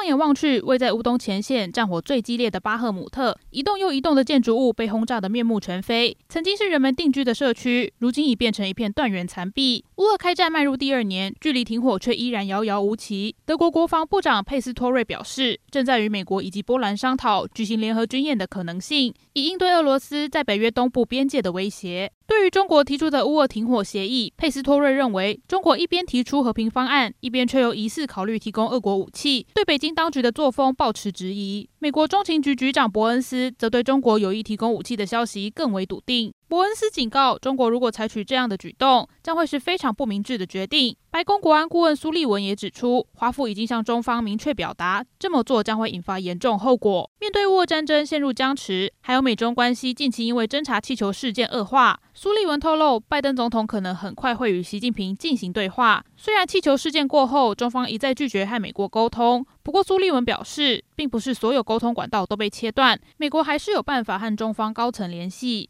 放眼望去，位在乌东前线、战火最激烈的巴赫姆特，一栋又一栋的建筑物被轰炸得面目全非。曾经是人们定居的社区，如今已变成一片断垣残壁。乌俄开战迈入第二年，距离停火却依然遥遥无期。德国国防部长佩斯托瑞表示，正在与美国以及波兰商讨举行联合军演的可能性，以应对俄罗斯在北约东部边界的威胁。对于中国提出的乌俄停火协议，佩斯托瑞认为，中国一边提出和平方案，一边却又疑似考虑提供俄国武器，对北京当局的作风抱持质疑。美国中情局局长伯恩斯则对中国有意提供武器的消息更为笃定。伯恩斯警告，中国如果采取这样的举动，将会是非常不明智的决定。白宫国安顾问苏利文也指出，华府已经向中方明确表达，这么做将会引发严重后果。面对乌俄战争陷入僵持，还有美中关系近期因为侦察气球事件恶化，苏利文透露，拜登总统可能很快会与习近平进行对话。虽然气球事件过后，中方一再拒绝和美国沟通，不过苏利文表示，并不是所有沟通管道都被切断，美国还是有办法和中方高层联系。